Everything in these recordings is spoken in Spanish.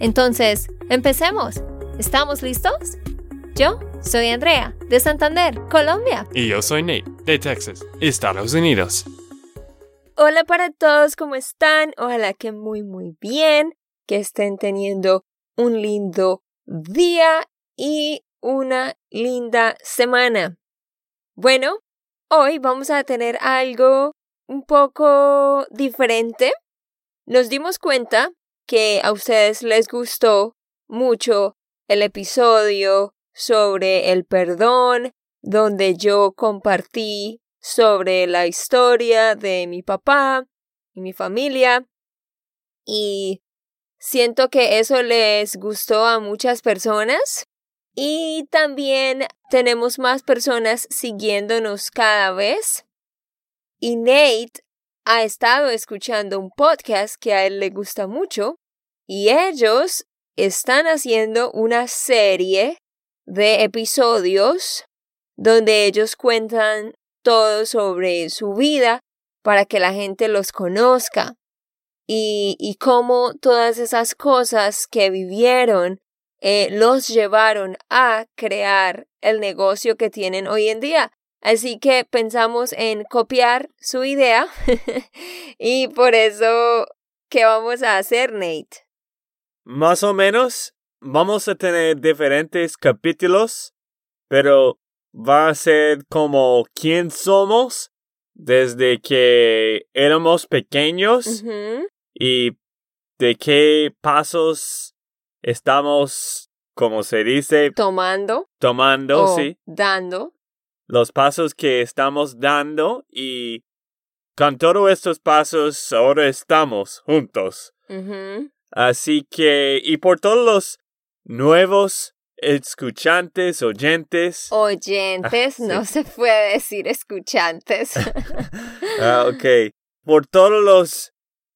Entonces, empecemos. ¿Estamos listos? Yo soy Andrea, de Santander, Colombia. Y yo soy Nate, de Texas, Estados Unidos. Hola para todos, ¿cómo están? Ojalá que muy muy bien, que estén teniendo un lindo día y una linda semana. Bueno, hoy vamos a tener algo un poco diferente. Nos dimos cuenta que a ustedes les gustó mucho el episodio sobre el perdón, donde yo compartí sobre la historia de mi papá y mi familia. Y siento que eso les gustó a muchas personas. Y también tenemos más personas siguiéndonos cada vez. Y Nate ha estado escuchando un podcast que a él le gusta mucho. Y ellos están haciendo una serie de episodios donde ellos cuentan todo sobre su vida para que la gente los conozca y, y cómo todas esas cosas que vivieron eh, los llevaron a crear el negocio que tienen hoy en día. Así que pensamos en copiar su idea y por eso, ¿qué vamos a hacer, Nate? Más o menos, vamos a tener diferentes capítulos, pero va a ser como quién somos desde que éramos pequeños y de qué pasos estamos, como se dice, tomando. Tomando, sí. Dando. Los pasos que estamos dando y con todos estos pasos ahora estamos juntos. Así que, y por todos los nuevos escuchantes, oyentes. Oyentes, ah, no se puede decir escuchantes. ah, ok. Por todos los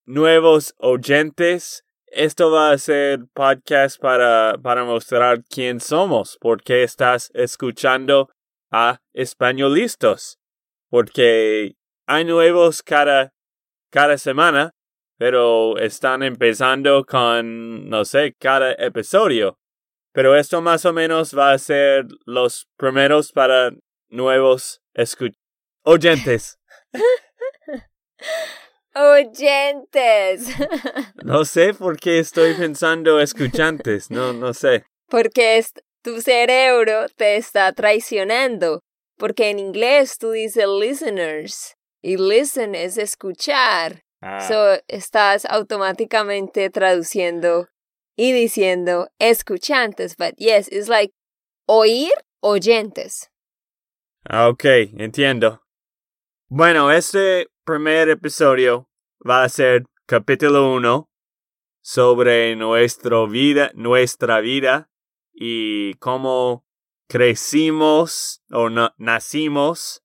nuevos oyentes, esto va a ser podcast para, para mostrar quién somos, porque estás escuchando a españolistas, porque hay nuevos cada, cada semana, pero están empezando con, no sé, cada episodio. Pero esto más o menos va a ser los primeros para nuevos oyentes. Oyentes. No sé por qué estoy pensando escuchantes, no, no sé. Porque tu cerebro te está traicionando. Porque en inglés tú dices listeners y listen es escuchar. Ah. So estás automáticamente traduciendo y diciendo escuchantes, but yes, it's like oír oyentes. Ah, ok, entiendo. Bueno, este primer episodio va a ser capítulo 1 sobre nuestra vida, nuestra vida y cómo crecimos o nacimos.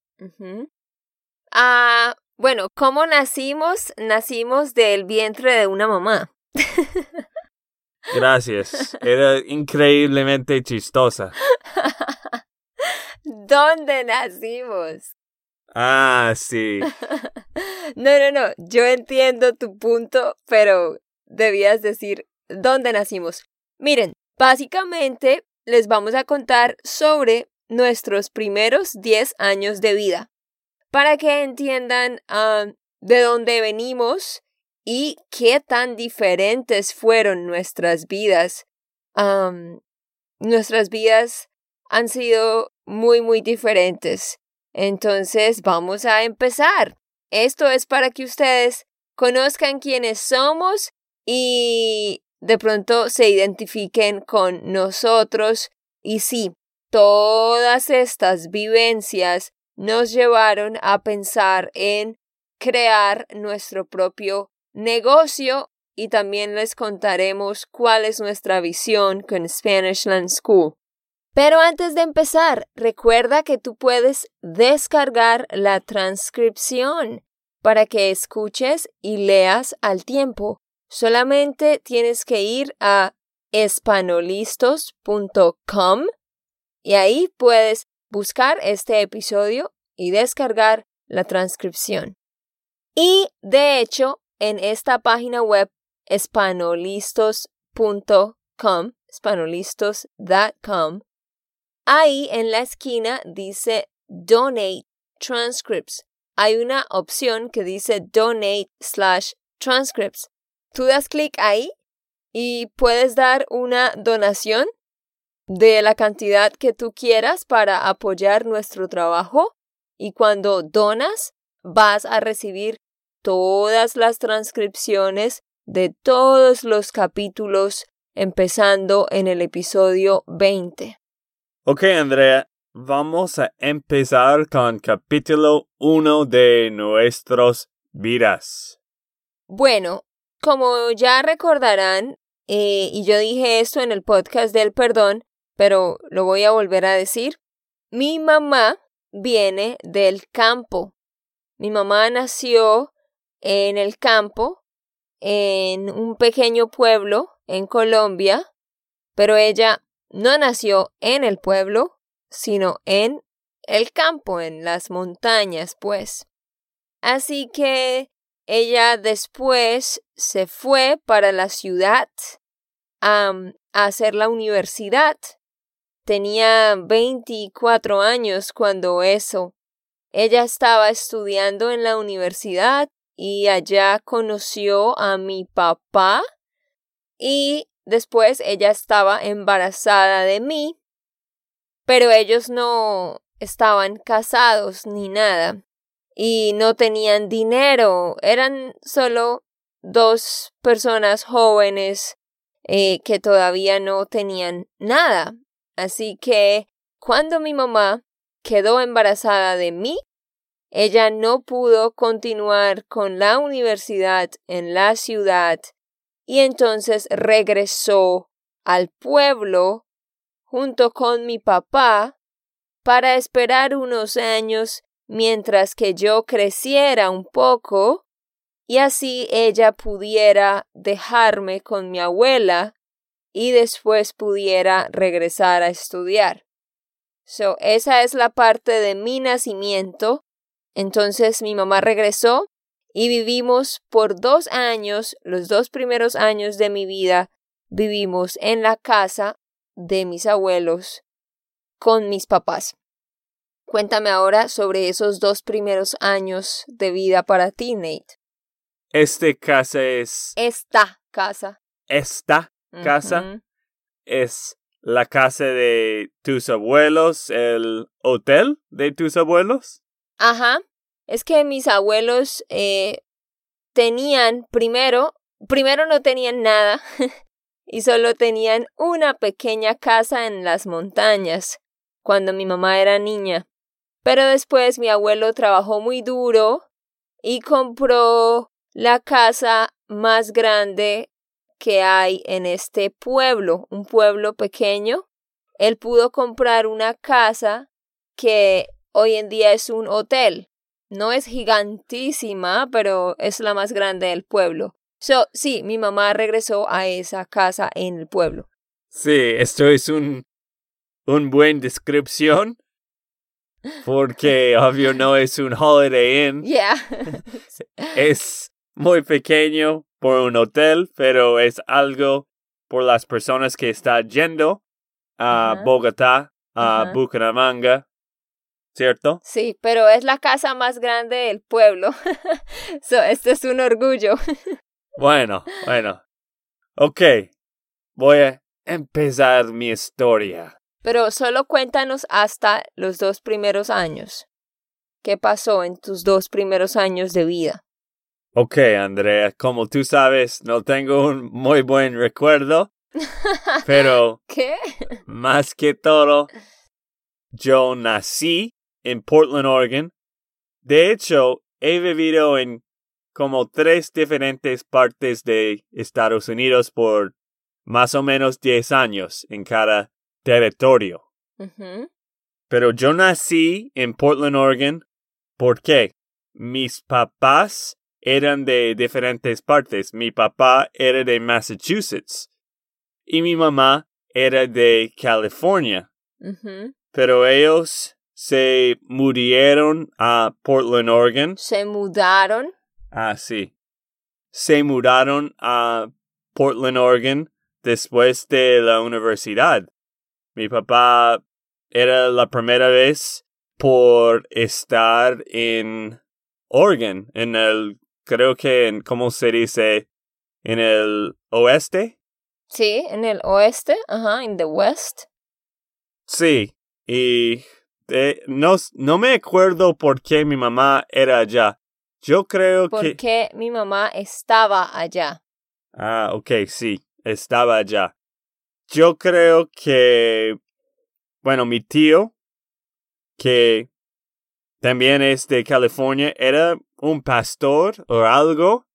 Ah, bueno, ¿cómo nacimos? Nacimos del vientre de una mamá. Gracias. Era increíblemente chistosa. ¿Dónde nacimos? Ah, sí. no, no, no, yo entiendo tu punto, pero debías decir dónde nacimos. Miren, básicamente les vamos a contar sobre nuestros primeros 10 años de vida, para que entiendan ah, de dónde venimos y qué tan diferentes fueron nuestras vidas. nuestras vidas han sido muy, muy diferentes. Entonces vamos a empezar. Esto es para que ustedes conozcan quiénes somos y de pronto se identifiquen con nosotros. Y sí, todas estas vivencias nos llevaron a pensar en crear nuestro propio negocio y también les contaremos cuál es nuestra visión con Spanishland School. Pero antes de empezar, recuerda que tú puedes descargar la transcripción para que escuches y leas al tiempo. Solamente tienes que ir a espanolistos.com y ahí puedes buscar este episodio y descargar la transcripción. Y de hecho, en esta página web espanolistos.com, espanolistos.com, ahí en la esquina dice Donate Transcripts. Hay una opción que dice Donate slash Transcripts. Tú das clic ahí y puedes dar una donación de la cantidad que tú quieras para apoyar nuestro trabajo y cuando donas vas a recibir todas las transcripciones de todos los capítulos empezando en el episodio 20. Ok, Andrea, vamos a empezar con capítulo 1 de nuestros vidas. Bueno, como ya recordarán, eh, y yo dije esto en el podcast del perdón, pero lo voy a volver a decir, mi mamá viene del campo. Mi mamá nació en el campo, en un pequeño pueblo en Colombia, pero ella no nació en el pueblo, sino en el campo, en las montañas, pues. Así que ella después se fue para la ciudad a, hacer la universidad. Tenía 24 años cuando eso. Ella estaba estudiando en la universidad y allá conoció a mi papá y después ella estaba embarazada de mí, pero ellos no estaban casados ni nada y no tenían dinero, eran solo dos personas jóvenes eh, que todavía no tenían nada. Así que cuando mi mamá quedó embarazada de mí, ella no pudo continuar con la universidad en la ciudad y entonces regresó al pueblo junto con mi papá para esperar unos años mientras que yo creciera un poco y así ella pudiera dejarme con mi abuela y después pudiera regresar a estudiar. So, esa es la parte de mi nacimiento. Entonces mi mamá regresó y vivimos por dos años, los dos primeros años de mi vida, vivimos en la casa de mis abuelos con mis papás. Cuéntame ahora sobre esos dos primeros años de vida para ti, Nate. Este casa es... Esta casa. Esta casa es la casa de tus abuelos, el hotel de tus abuelos. Ajá. Es que mis abuelos eh, tenían primero, primero no tenían nada y solo tenían una pequeña casa en las montañas cuando mi mamá era niña. Pero después mi abuelo trabajó muy duro y compró la casa más grande que hay en este pueblo, un pueblo pequeño. Él pudo comprar una casa que hoy en día es un hotel. No es gigantísima, pero es la más grande del pueblo. So, sí, mi mamá regresó a esa casa en el pueblo. Sí, esto es un, un buen descripción porque obvio no es un Holiday Inn. Yeah. es muy pequeño por un hotel, pero es algo por las personas que están yendo a Bogotá, a Bucaramanga, ¿cierto? Sí, pero es la casa más grande del pueblo. so, esto es un orgullo. bueno, bueno. Ok, voy a empezar mi historia. Pero solo cuéntanos hasta los dos primeros años. ¿Qué pasó en tus dos primeros años de vida? Ok, Andrea, como tú sabes, no tengo un muy buen recuerdo, pero ¿Qué? más que todo, yo nací en Portland, Oregon. De hecho, he vivido en como tres diferentes partes de Estados Unidos por más o menos 10 años en cada territorio. Pero yo nací en Portland, Oregon. ¿Por qué? Mis papás eran de diferentes partes. Mi papá era de Massachusetts y mi mamá era de California. Pero ellos se murieron a Portland, Oregon. Se mudaron. Ah, sí. Se mudaron a Portland, Oregon después de la universidad. Mi papá era la primera vez por estar en Oregon, en el, creo que en, ¿cómo se dice? En el oeste. Sí, en el oeste. Ajá, in the west. Sí, y eh, no, no me acuerdo por qué mi mamá era allá. Yo creo que... Porque mi mamá estaba allá. Ah, ok, sí, estaba allá. Yo creo que, bueno, mi tío, que también es de California, era un pastor o algo,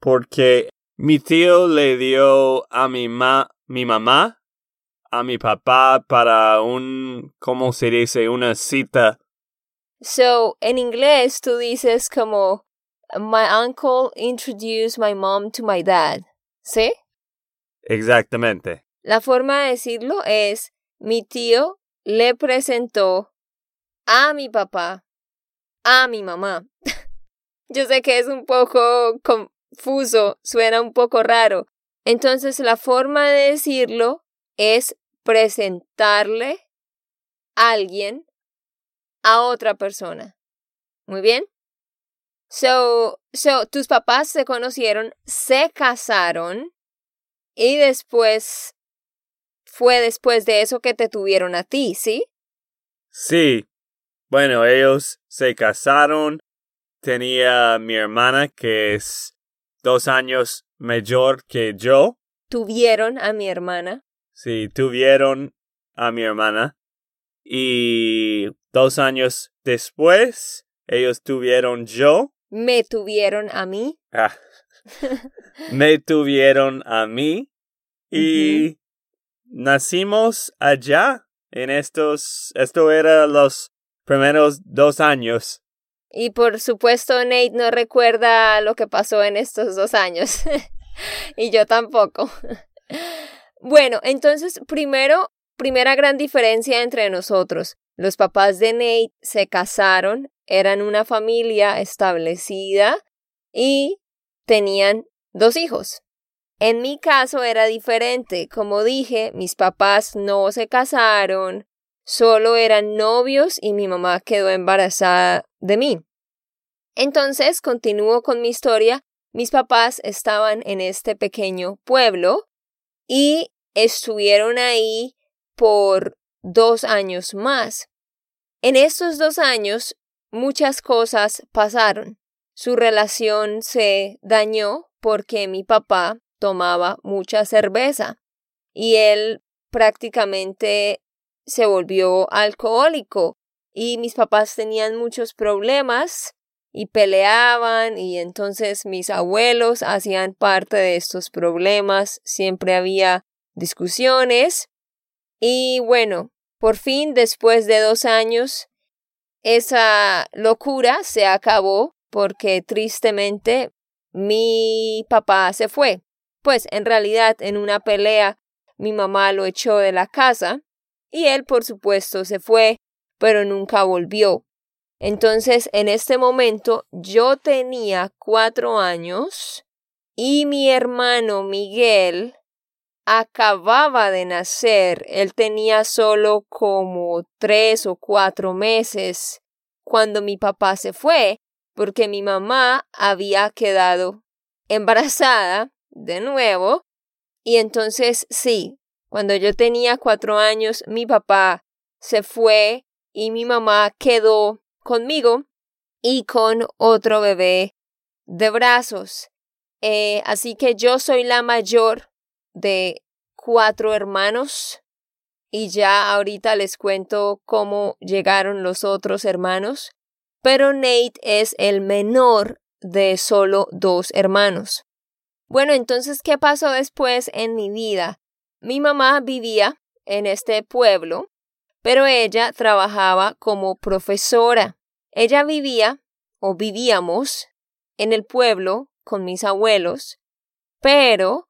porque mi tío le dio a mi, ma mi mamá, a mi papá para un, ¿cómo se dice? Una cita. So, en inglés tú dices como My uncle introduced my mom to my dad. ¿Sí? Exactamente. La forma de decirlo es mi tío le presentó a mi papá a mi mamá. Yo sé que es un poco confuso, suena un poco raro. Entonces la forma de decirlo es presentarle a alguien a otra persona. Muy bien. So, so, tus papás se conocieron, se casaron y después fue después de eso que te tuvieron a ti, ¿sí? Sí. Bueno, ellos se casaron. Tenía mi hermana que es dos años mayor que yo. Tuvieron a mi hermana. Sí, tuvieron a mi hermana. Y dos años después, ellos tuvieron yo. Me tuvieron a mí. Ah, me tuvieron a mí. Y nacimos allá. En estos, esto era los primeros dos años. Y por supuesto Nate no recuerda lo que pasó en estos dos años. y yo tampoco. bueno, entonces primero, primera gran diferencia entre nosotros. Los papás de Nate se casaron, eran una familia establecida y tenían dos hijos. En mi caso era diferente. Como dije, mis papás no se casaron, solo eran novios y mi mamá quedó embarazada de mí. Entonces, continúo con mi historia. Mis papás estaban en este pequeño pueblo y estuvieron ahí por dos años más. En estos dos años, muchas cosas pasaron. Su relación se dañó porque mi papá tomaba mucha cerveza y él prácticamente se volvió alcohólico y mis papás tenían muchos problemas y peleaban y entonces mis abuelos hacían parte de estos problemas, siempre había discusiones y bueno, por fin después de dos años esa locura se acabó porque tristemente mi papá se fue. Pues en realidad en una pelea mi mamá lo echó de la casa y él por supuesto se fue, pero nunca volvió. Entonces en este momento yo tenía cuatro años y mi hermano Miguel acababa de nacer. Él tenía solo como tres o cuatro meses cuando mi papá se fue, porque mi mamá había quedado embarazada de nuevo. Y entonces sí, cuando yo tenía cuatro años, mi papá se fue y mi mamá quedó conmigo y con otro bebé de brazos. Eh, así que yo soy la mayor de cuatro hermanos y ya ahorita les cuento cómo llegaron los otros hermanos, pero Nate es el menor de solo dos hermanos. Bueno, entonces, ¿qué pasó después en mi vida? Mi mamá vivía en este pueblo, pero ella trabajaba como profesora. Ella vivía o vivíamos en el pueblo con mis abuelos, pero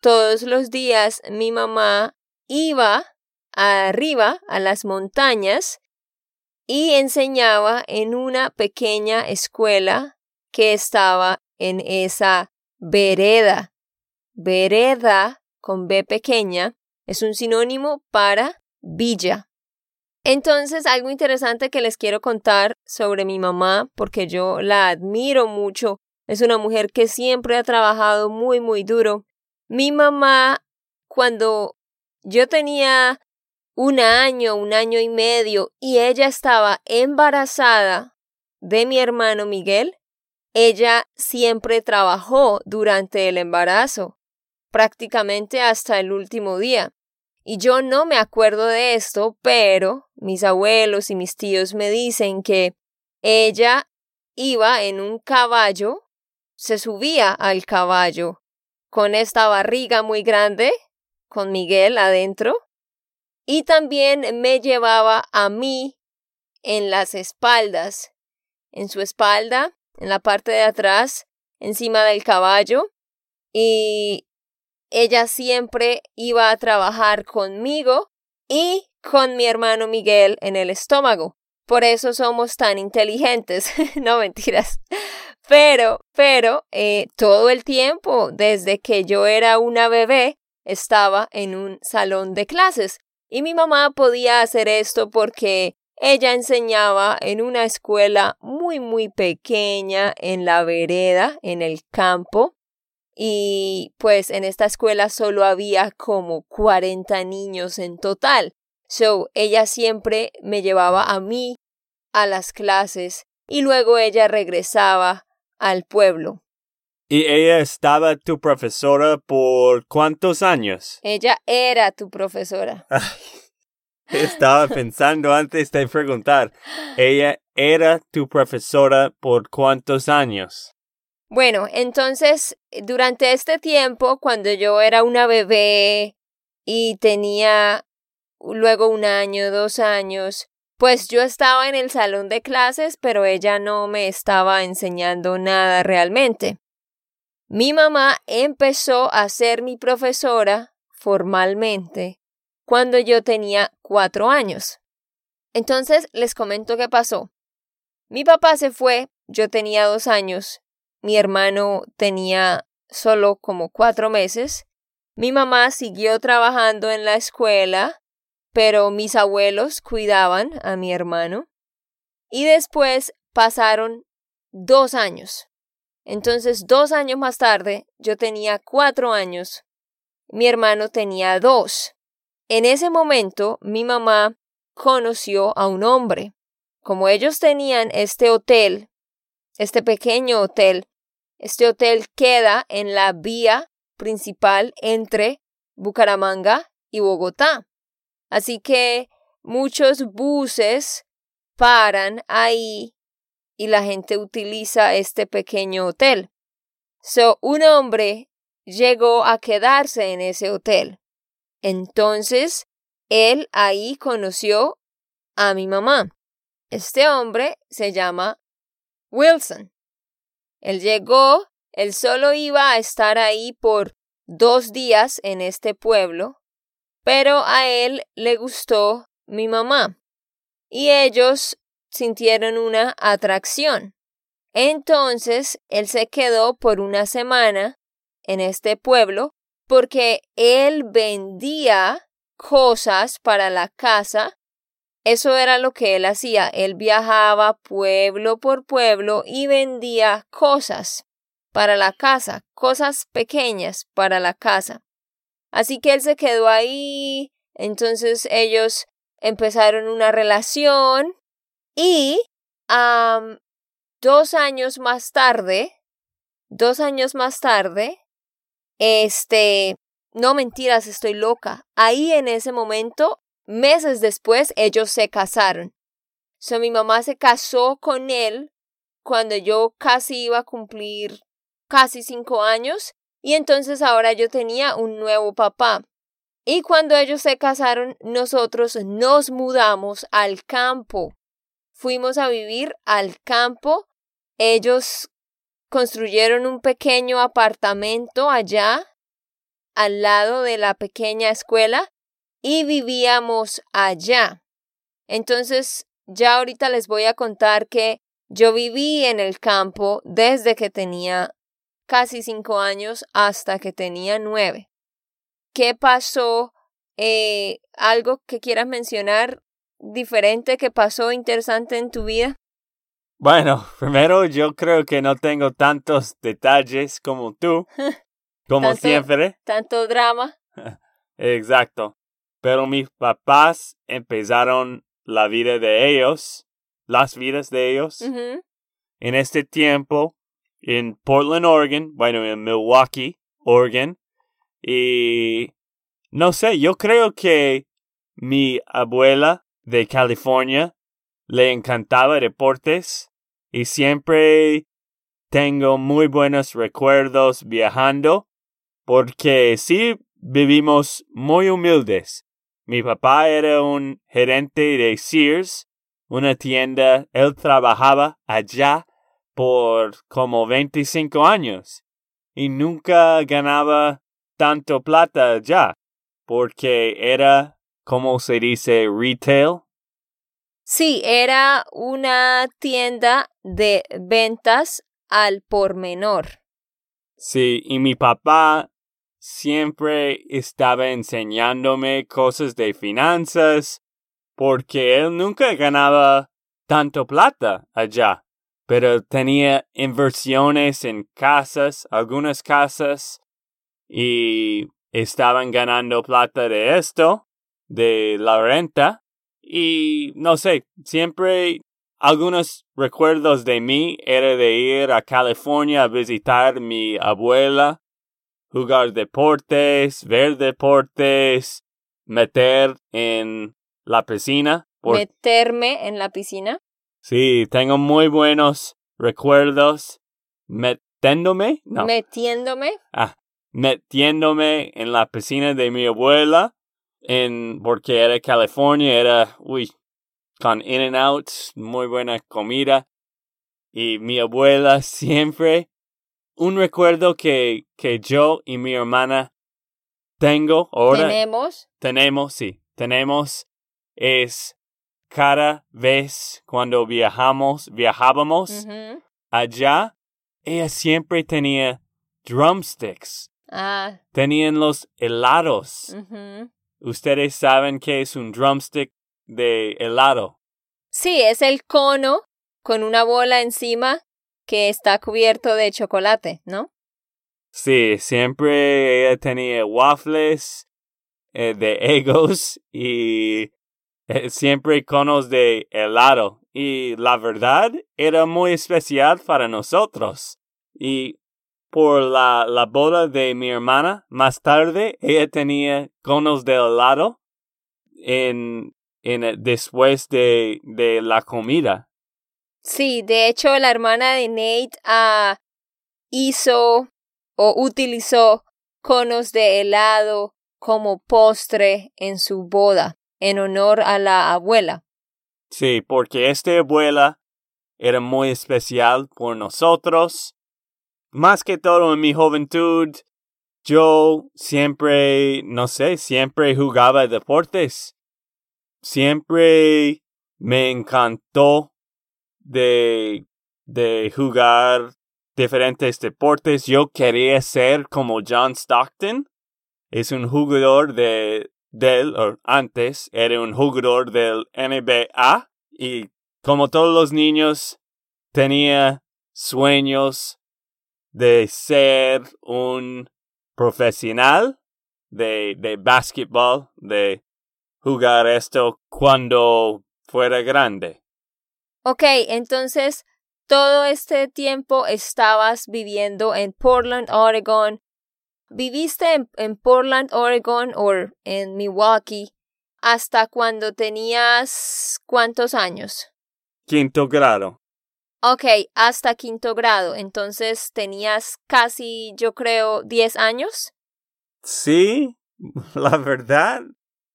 todos los días mi mamá iba arriba a las montañas y enseñaba en una pequeña escuela que estaba en esa vereda. Vereda con B pequeña es un sinónimo para villa. Entonces, algo interesante que les quiero contar sobre mi mamá, porque yo la admiro mucho. Es una mujer que siempre ha trabajado muy, muy duro. Mi mamá, cuando yo tenía un año, un año y medio, y ella estaba embarazada de mi hermano Miguel, ella siempre trabajó durante el embarazo, prácticamente hasta el último día. Y yo no me acuerdo de esto, pero mis abuelos y mis tíos me dicen que ella iba en un caballo, se subía al caballo con esta barriga muy grande, con Miguel adentro, y también me llevaba a mí en las espaldas, en su espalda, en la parte de atrás, encima del caballo, y ella siempre iba a trabajar conmigo y con mi hermano Miguel en el estómago. Por eso somos tan inteligentes. no mentiras. Pero, pero, eh, todo el tiempo, desde que yo era una bebé, estaba en un salón de clases. Y mi mamá podía hacer esto porque ella enseñaba en una escuela muy, muy pequeña en la vereda, en el campo, y pues en esta escuela solo había como 40 niños en total. So, ella siempre me llevaba a mí a las clases y luego ella regresaba al pueblo. ¿Y ella estaba tu profesora por cuántos años? Ella era tu profesora. Estaba pensando antes de preguntar. Ella era tu profesora por cuántos años? Bueno, entonces, durante este tiempo, cuando yo era una bebé y tenía luego un año, dos años, pues yo estaba en el salón de clases, pero ella no me estaba enseñando nada realmente. Mi mamá empezó a ser mi profesora formalmente cuando yo tenía cuatro años. Entonces les comento qué pasó. Mi papá se fue, yo tenía dos años mi hermano tenía solo como cuatro meses. Mi mamá siguió trabajando en la escuela, pero mis abuelos cuidaban a mi hermano. Y después pasaron dos años. Entonces, dos años más tarde, yo tenía cuatro años. Mi hermano tenía dos. En ese momento, mi mamá conoció a un hombre. Como ellos tenían este hotel, este pequeño hotel, este hotel queda en la vía principal entre Bucaramanga y Bogotá. Así que muchos buses paran ahí y la gente utiliza este pequeño hotel. So, un hombre llegó a quedarse en ese hotel. Entonces, él ahí conoció a mi mamá. Este hombre se llama Wilson. Él llegó, él solo iba a estar ahí por dos días en este pueblo, pero a él le gustó mi mamá y ellos sintieron una atracción. Entonces él se quedó por una semana en este pueblo porque él vendía cosas para la casa eso era lo que él hacía. Él viajaba pueblo por pueblo y vendía cosas para la casa, cosas pequeñas para la casa. Así que él se quedó ahí, entonces ellos empezaron una relación y dos años más tarde, dos años más tarde, este, no mentiras, estoy loca. Ahí en ese momento Meses después ellos se casaron. So mi mamá se casó con él cuando yo casi iba a cumplir casi cinco años y entonces ahora yo tenía un nuevo papá. Y cuando ellos se casaron, nosotros nos mudamos al campo. Fuimos a vivir al campo. Ellos construyeron un pequeño apartamento allá, al lado de la pequeña escuela, y vivíamos allá. Entonces, ya ahorita les voy a contar que yo viví en el campo desde que tenía casi cinco años hasta que tenía nueve. ¿Qué pasó? Eh, ¿Algo que quieras mencionar diferente que pasó interesante en tu vida? Bueno, primero yo creo que no tengo tantos detalles como tú, como Tanto- siempre. Tanto drama. Exacto. Pero mis papás empezaron la vida de ellos, las vidas de ellos, en este tiempo en Portland, Oregon, bueno, en Milwaukee, Oregon. Y no sé, yo creo que mi abuela de California le encantaba deportes y siempre tengo muy buenos recuerdos viajando porque sí vivimos muy humildes. Mi papá era un gerente de Sears, una tienda, él trabajaba allá por como 25 años y nunca ganaba tanto plata allá porque era, como se dice, retail. Sí, era una tienda de ventas al por menor. Sí, y mi papá siempre estaba enseñándome cosas de finanzas porque él nunca ganaba tanto plata allá, pero tenía inversiones en casas, algunas casas, y estaban ganando plata de esto, de la renta, y no sé, siempre algunos recuerdos de mí era de ir a California a visitar mi abuela, jugar deportes, ver deportes, meter en la piscina. por- Meterme en la piscina. Sí, tengo muy buenos recuerdos metiéndome, no, Metiéndome. ah, metiéndome en la piscina de mi abuela, en, porque era California, era, uy, con In and Out, muy buena comida. Y mi abuela siempre, un recuerdo que, que yo y mi hermana tengo ahora, Tenemos. tenemos, sí, tenemos, es cada vez cuando viajamos, viajábamos allá, ella siempre tenía drumsticks. Ah, Tenían los helados. ujú. Ustedes saben qué es un drumstick de helado. Sí, es el cono con una bola encima que está cubierto de chocolate, ¿no? Sí, siempre ella tenía waffles eh, de egos y eh, siempre conos de helado. Y la verdad era muy especial para nosotros. Y por la, la boda de mi hermana, más tarde ella tenía conos de helado en, en, eh, después de, de la comida. Sí, de hecho la hermana de Nate ah, hizo o utilizó conos de helado como postre en su boda en honor a la abuela. Sí, porque esta abuela era muy especial por nosotros. Más que todo en mi juventud, yo siempre, no sé, siempre jugaba deportes. Siempre me encantó de, de jugar diferentes deportes. Yo quería ser como John Stockton. Es un jugador de, del, o antes, era un jugador del NBA. Y como todos los niños, tenía sueños de ser un profesional de, de basketball, de jugar esto cuando fuera grande. Ok, entonces todo este tiempo estabas viviendo en Portland, Oregon. ¿Viviste en, en Portland, Oregon o en Milwaukee hasta cuando tenías cuántos años? Quinto grado. Ok, hasta quinto grado. Entonces tenías casi, yo creo, 10 años. Sí, la verdad,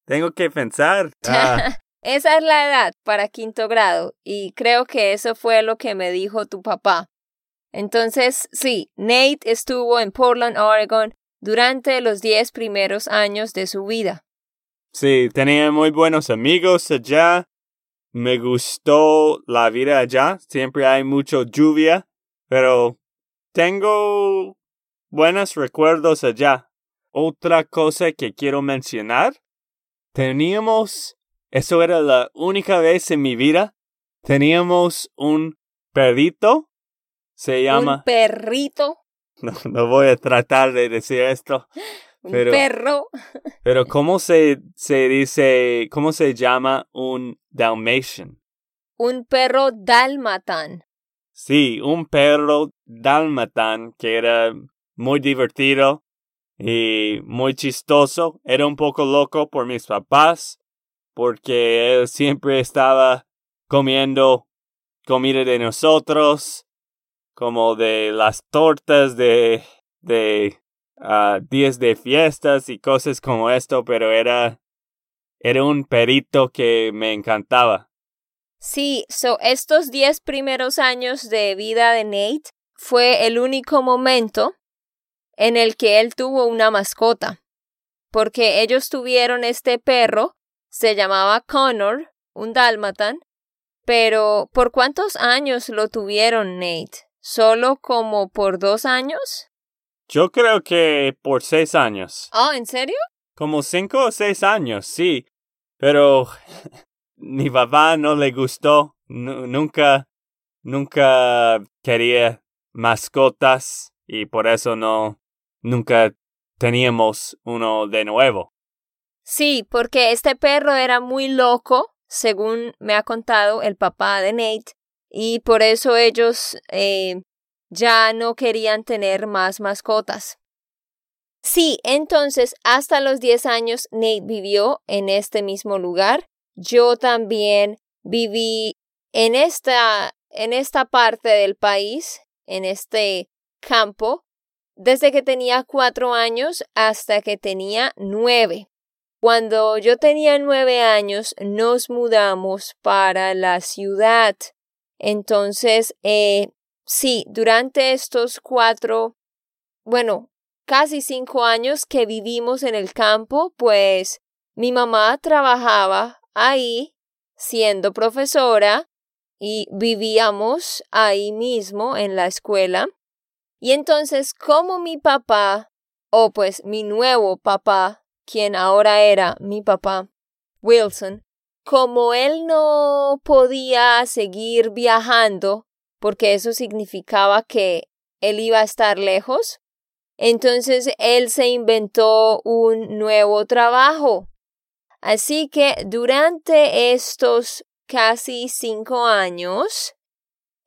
tengo que pensar. Ah, Esa es la edad para quinto grado y creo que eso fue lo que me dijo tu papá. Entonces, sí, Nate estuvo en Portland, Oregon durante los 10 primeros años de su vida. sí, tenía muy buenos amigos allá. Me gustó la vida allá. Siempre hay mucha lluvia, pero tengo buenos recuerdos allá. Otra cosa que quiero mencionar. Teníamos, eso era la única vez en mi vida, teníamos un perrito. Se llama, Un perrito, no, no voy a tratar de decir esto, un Pero- perro. pero ¿cómo se, se dice, cómo se llama un Dalmatian? Un perro dálmatan. Sí, un perro dalmatán que era muy divertido y muy chistoso. Era un poco loco por mis papás porque él siempre estaba comiendo comida de nosotros, como de las tortas de, de ah, días de fiestas y cosas como esto, pero era, era un perito que me encantaba. Sí, so estos 10 primeros años de vida de Nate fue el único momento en el que él tuvo una mascota. Porque ellos tuvieron este perro, se llamaba Connor, un dálmatan, pero ¿por cuántos años lo tuvieron, Nate? ¿Solo como por dos años? Yo creo que por seis años. Oh, ¿en serio? Como cinco o seis años, sí. Pero mi papá no le gustó. Nu- nunca, nunca quería mascotas y por eso no, nunca teníamos uno de nuevo. Sí, porque este perro era muy loco, según me ha contado el papá de Nate, y por eso ellos eh, ya no querían tener más mascotas. Sí, entonces hasta los 10 años Nate vivió en este mismo lugar. Yo también viví en esta, en esta parte del país, en este campo, desde que tenía cuatro años hasta que tenía nueve. Cuando yo tenía nueve años nos mudamos para la ciudad. Entonces, eh, sí, durante estos cuatro, bueno, casi cinco años que vivimos en el campo, pues mi mamá trabajaba ahí siendo profesora y vivíamos ahí mismo en la escuela. Y entonces, como mi papá, o pues mi nuevo papá, quien ahora era mi papá, Wilson, como él no podía seguir viajando, porque eso significaba que él iba a estar lejos, entonces él se inventó un nuevo trabajo. Así que durante estos casi cinco años,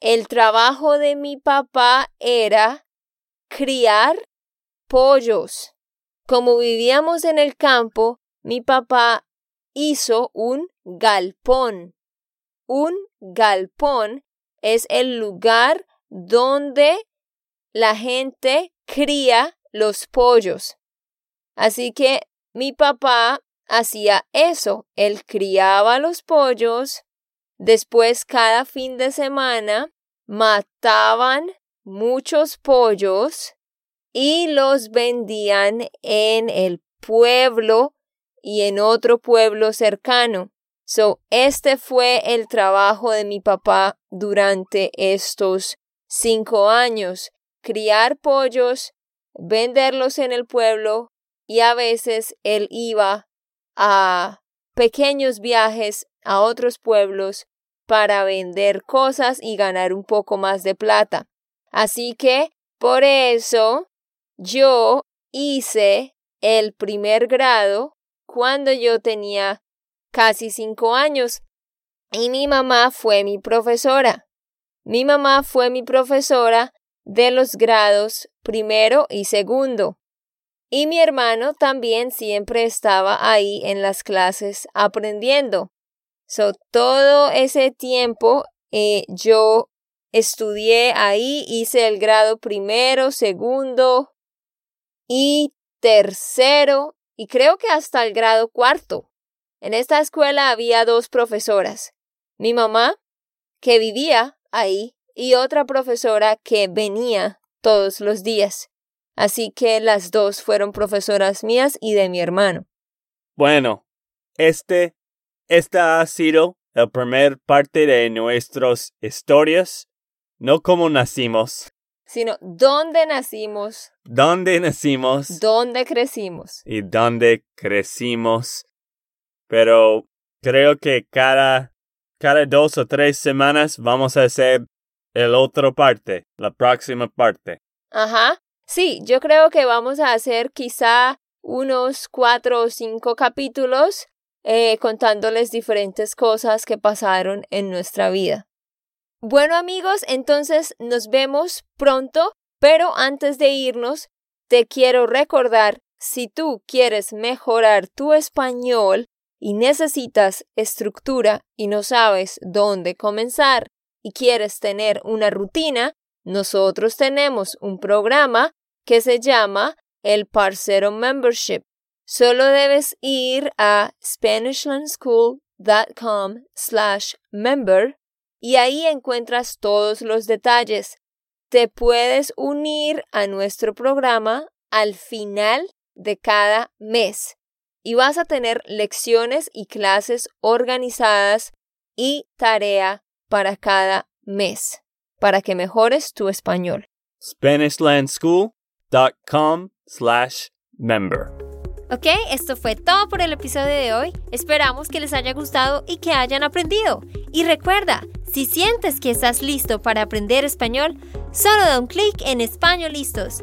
el trabajo de mi papá era criar pollos. Como vivíamos en el campo, mi papá hizo un galpón. Un galpón es el lugar donde la gente cría los pollos. Así que mi papá hacía eso. Él criaba los pollos. Después, cada fin de semana, mataban muchos pollos y los vendían en el pueblo y en otro pueblo cercano. So, este fue el trabajo de mi papá durante estos cinco años. Criar pollos, venderlos en el pueblo y a veces él iba a pequeños viajes a otros pueblos para vender cosas y ganar un poco más de plata. Así que por eso yo hice el primer grado cuando yo tenía casi cinco años y mi mamá fue mi profesora. Mi mamá fue mi profesora de los grados primero y segundo. Y mi hermano también siempre estaba ahí en las clases aprendiendo. So, todo ese tiempo eh, yo estudié ahí, hice el grado primero, segundo y tercero y creo que hasta el grado cuarto. En esta escuela había dos profesoras. Mi mamá, que vivía ahí, y otra profesora que venía todos los días. Así que las dos fueron profesoras mías y de mi hermano. Bueno, este, esta ha sido la primera parte de nuestras historias, no cómo nacimos, sino dónde nacimos, dónde nacimos dónde crecimos. y dónde crecimos. Pero creo que cada, cada dos o tres semanas vamos a hacer el otro parte, la próxima parte. Ajá. Sí, yo creo que vamos a hacer quizá unos cuatro o cinco capítulos eh, contándoles diferentes cosas que pasaron en nuestra vida. Bueno amigos, entonces nos vemos pronto, pero antes de irnos, te quiero recordar, si tú quieres mejorar tu español y necesitas estructura y no sabes dónde comenzar y quieres tener una rutina, nosotros tenemos un programa que se llama el Parcero Membership. Solo debes ir a SpanishLandSchool.com slash member y ahí encuentras todos los detalles. Te puedes unir a nuestro programa al final de cada mes y vas a tener lecciones y clases organizadas y tarea para cada mes para que mejores tu español. SpanishLandSchool.com slash member. Ok, esto fue todo por el episodio de hoy. Esperamos que les haya gustado y que hayan aprendido. Y recuerda, si sientes que estás listo para aprender español, solo da un clic en Español Listos.